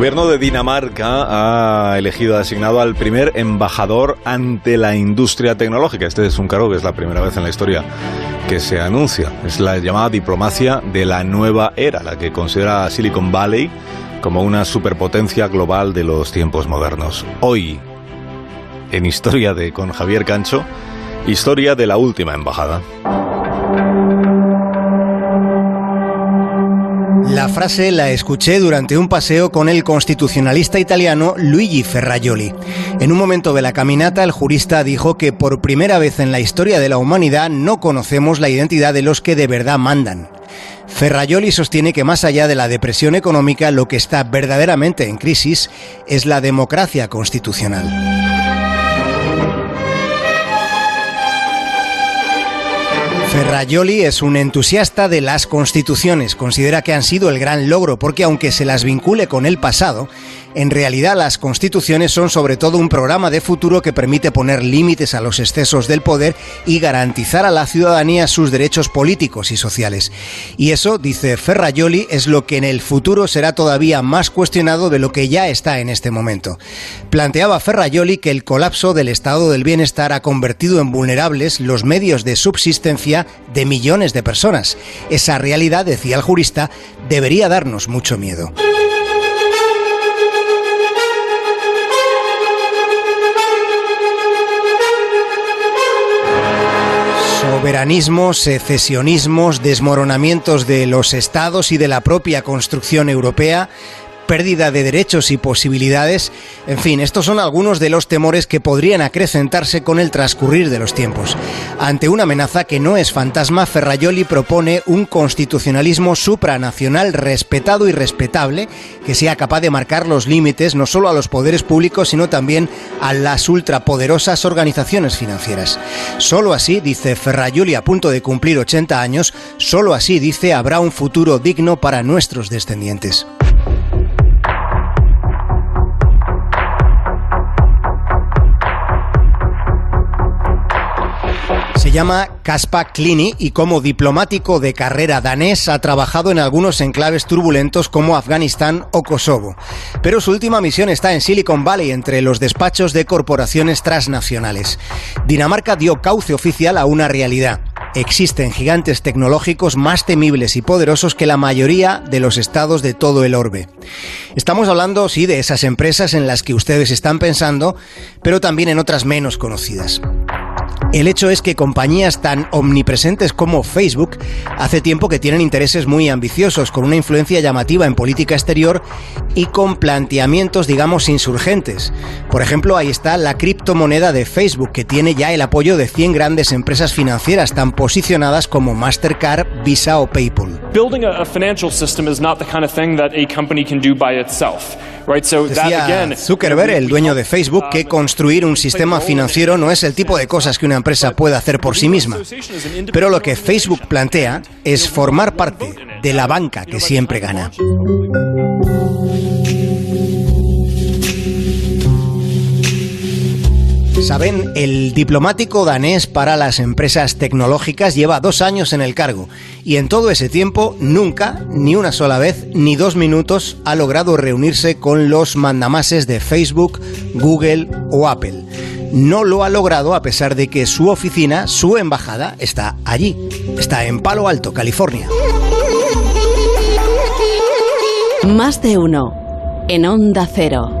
gobierno de Dinamarca ha elegido, ha asignado al primer embajador ante la industria tecnológica. Este es un cargo que es la primera vez en la historia que se anuncia. Es la llamada diplomacia de la nueva era, la que considera Silicon Valley como una superpotencia global de los tiempos modernos. Hoy, en Historia de con Javier Cancho, historia de la última embajada. Frase la escuché durante un paseo con el constitucionalista italiano Luigi Ferrajoli. En un momento de la caminata, el jurista dijo que por primera vez en la historia de la humanidad no conocemos la identidad de los que de verdad mandan. Ferrajoli sostiene que más allá de la depresión económica, lo que está verdaderamente en crisis es la democracia constitucional. Ferrajoli es un entusiasta de las constituciones. Considera que han sido el gran logro porque aunque se las vincule con el pasado, en realidad las constituciones son sobre todo un programa de futuro que permite poner límites a los excesos del poder y garantizar a la ciudadanía sus derechos políticos y sociales. Y eso, dice Ferrajoli, es lo que en el futuro será todavía más cuestionado de lo que ya está en este momento. Planteaba Ferrajoli que el colapso del estado del bienestar ha convertido en vulnerables los medios de subsistencia de millones de personas. Esa realidad, decía el jurista, debería darnos mucho miedo. Soberanismos, secesionismos, desmoronamientos de los estados y de la propia construcción europea pérdida de derechos y posibilidades. En fin, estos son algunos de los temores que podrían acrecentarse con el transcurrir de los tiempos. Ante una amenaza que no es fantasma, Ferrayoli propone un constitucionalismo supranacional respetado y respetable que sea capaz de marcar los límites no solo a los poderes públicos, sino también a las ultrapoderosas organizaciones financieras. Solo así, dice Ferrayoli a punto de cumplir 80 años, solo así, dice, habrá un futuro digno para nuestros descendientes. Se llama Kaspar Klini y como diplomático de carrera danés ha trabajado en algunos enclaves turbulentos como Afganistán o Kosovo. Pero su última misión está en Silicon Valley, entre los despachos de corporaciones transnacionales. Dinamarca dio cauce oficial a una realidad. Existen gigantes tecnológicos más temibles y poderosos que la mayoría de los estados de todo el orbe. Estamos hablando, sí, de esas empresas en las que ustedes están pensando, pero también en otras menos conocidas. El hecho es que compañías tan omnipresentes como Facebook hace tiempo que tienen intereses muy ambiciosos, con una influencia llamativa en política exterior y con planteamientos, digamos, insurgentes. Por ejemplo, ahí está la criptomoneda de Facebook, que tiene ya el apoyo de 100 grandes empresas financieras tan posicionadas como Mastercard, Visa o PayPal. Building a financial system is not the kind of thing that a company can do by itself. Decía Zuckerberg, el dueño de Facebook, que construir un sistema financiero no es el tipo de cosas que una empresa puede hacer por sí misma. Pero lo que Facebook plantea es formar parte de la banca que siempre gana. Saben, el diplomático danés para las empresas tecnológicas lleva dos años en el cargo y en todo ese tiempo nunca, ni una sola vez, ni dos minutos ha logrado reunirse con los mandamases de Facebook, Google o Apple. No lo ha logrado a pesar de que su oficina, su embajada, está allí. Está en Palo Alto, California. Más de uno en Onda Cero.